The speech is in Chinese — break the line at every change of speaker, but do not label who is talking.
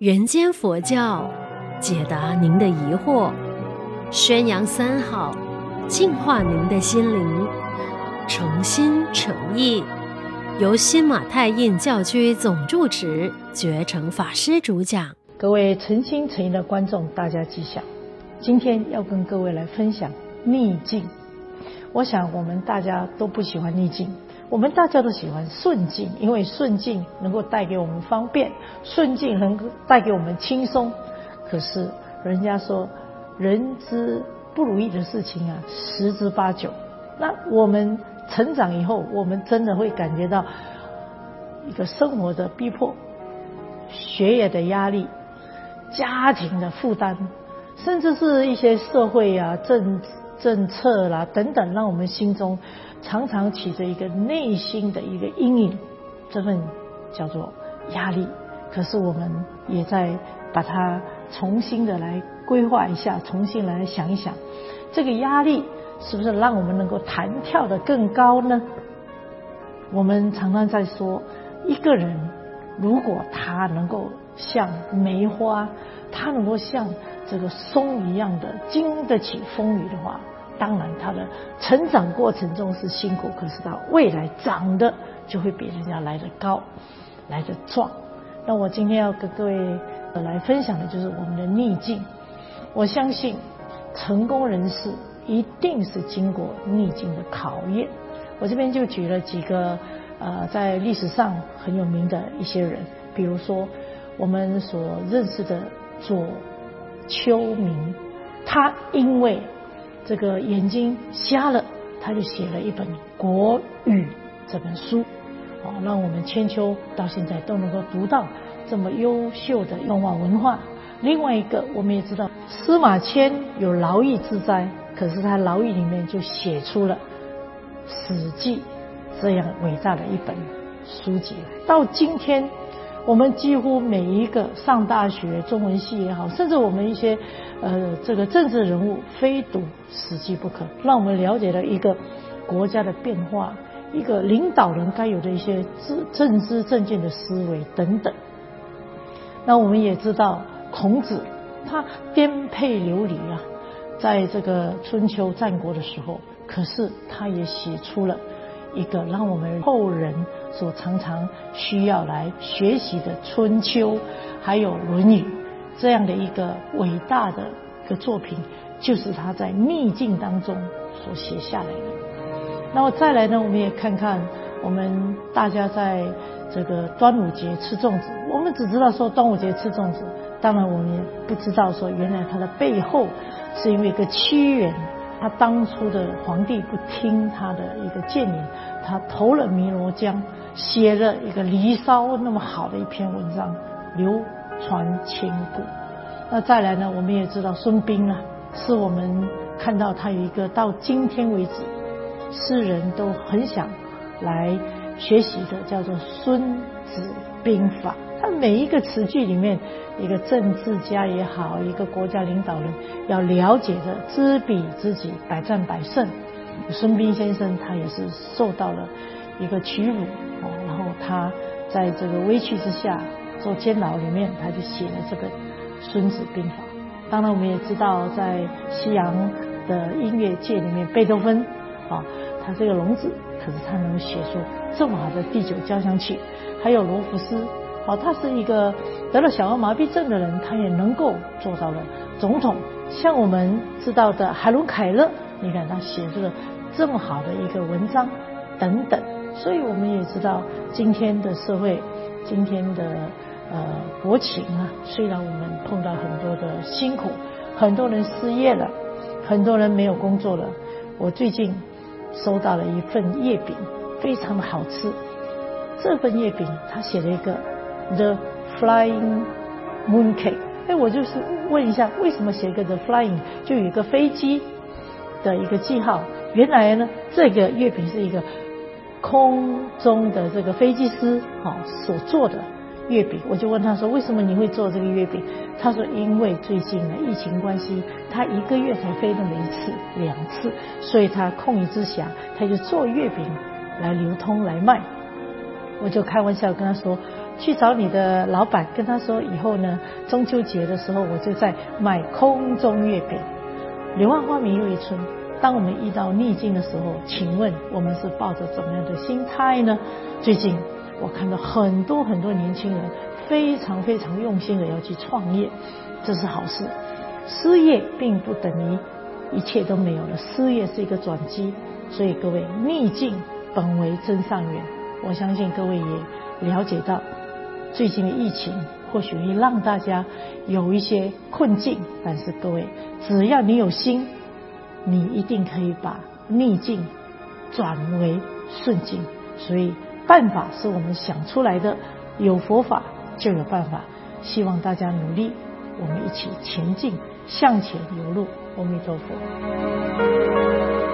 人间佛教，解答您的疑惑，宣扬三好，净化您的心灵，诚心诚意，由新马泰印教区总住持觉诚法师主讲。
各位诚心诚意的观众，大家吉祥。今天要跟各位来分享逆境。我想我们大家都不喜欢逆境。我们大家都喜欢顺境，因为顺境能够带给我们方便，顺境能够带给我们轻松。可是人家说，人之不如意的事情啊，十之八九。那我们成长以后，我们真的会感觉到一个生活的逼迫、学业的压力、家庭的负担，甚至是一些社会啊、政治政策啦、等等，让我们心中。常常起着一个内心的一个阴影，这份叫做压力。可是我们也在把它重新的来规划一下，重新来想一想，这个压力是不是让我们能够弹跳得更高呢？我们常常在说，一个人如果他能够像梅花，他能够像这个松一样的经得起风雨的话。当然，他的成长过程中是辛苦，可是他未来长得就会比人家来得高，来得壮。那我今天要跟各位来分享的就是我们的逆境。我相信成功人士一定是经过逆境的考验。我这边就举了几个呃，在历史上很有名的一些人，比如说我们所认识的左丘明，他因为这个眼睛瞎了，他就写了一本《国语》这本书，哦，让我们千秋到现在都能够读到这么优秀的中华文化。另外一个，我们也知道司马迁有劳役之灾，可是他劳役里面就写出了《史记》这样伟大的一本书籍。到今天。我们几乎每一个上大学中文系也好，甚至我们一些呃这个政治人物，非读《史记》不可，让我们了解了一个国家的变化，一个领导人该有的一些政政治政见的思维等等。那我们也知道，孔子他颠沛流离啊，在这个春秋战国的时候，可是他也写出了。一个让我们后人所常常需要来学习的《春秋》，还有《论语》这样的一个伟大的一个作品，就是他在逆境当中所写下来的。那么再来呢，我们也看看我们大家在这个端午节吃粽子，我们只知道说端午节吃粽子，当然我们也不知道说原来它的背后是因为一个屈原。他当初的皇帝不听他的一个谏言，他投了汨罗江，写了一个《离骚》那么好的一篇文章，流传千古。那再来呢，我们也知道孙膑啊，是我们看到他有一个到今天为止，世人都很想来学习的，叫做《孙子兵法》。他每一个词句里面，一个政治家也好，一个国家领导人要了解的知彼知己，百战百胜。孙膑先生他也是受到了一个屈辱哦，然后他在这个委屈之下做监牢里面，他就写了这个《孙子兵法》。当然，我们也知道，在西洋的音乐界里面，贝多芬啊，他这个聋子，可是他能写出这么好的第九交响曲，还有罗浮斯。好，他是一个得了小儿麻痹症的人，他也能够做到了总统。像我们知道的海伦凯勒，你看他写出了这么好的一个文章等等。所以我们也知道今天的社会，今天的呃国情啊，虽然我们碰到很多的辛苦，很多人失业了，很多人没有工作了。我最近收到了一份月饼，非常的好吃。这份月饼他写了一个。The Flying Mooncake，哎，我就是问一下，为什么写一个 The Flying 就有一个飞机的一个记号？原来呢，这个月饼是一个空中的这个飞机师哈所做的月饼。我就问他说，为什么你会做这个月饼？他说，因为最近呢疫情关系，他一个月才飞那么一次两次，所以他空余之暇，他就做月饼来流通来卖。我就开玩笑跟他说。去找你的老板，跟他说以后呢，中秋节的时候我就在卖空中月饼。柳暗花明又一村。当我们遇到逆境的时候，请问我们是抱着怎么样的心态呢？最近我看到很多很多年轻人非常非常用心的要去创业，这是好事。失业并不等于一切都没有了，失业是一个转机。所以各位，逆境本为真上缘。我相信各位也了解到，最近的疫情或许会让大家有一些困境，但是各位，只要你有心。你一定可以把逆境转为顺境，所以办法是我们想出来的，有佛法就有办法。希望大家努力，我们一起前进，向前流露。阿弥陀佛。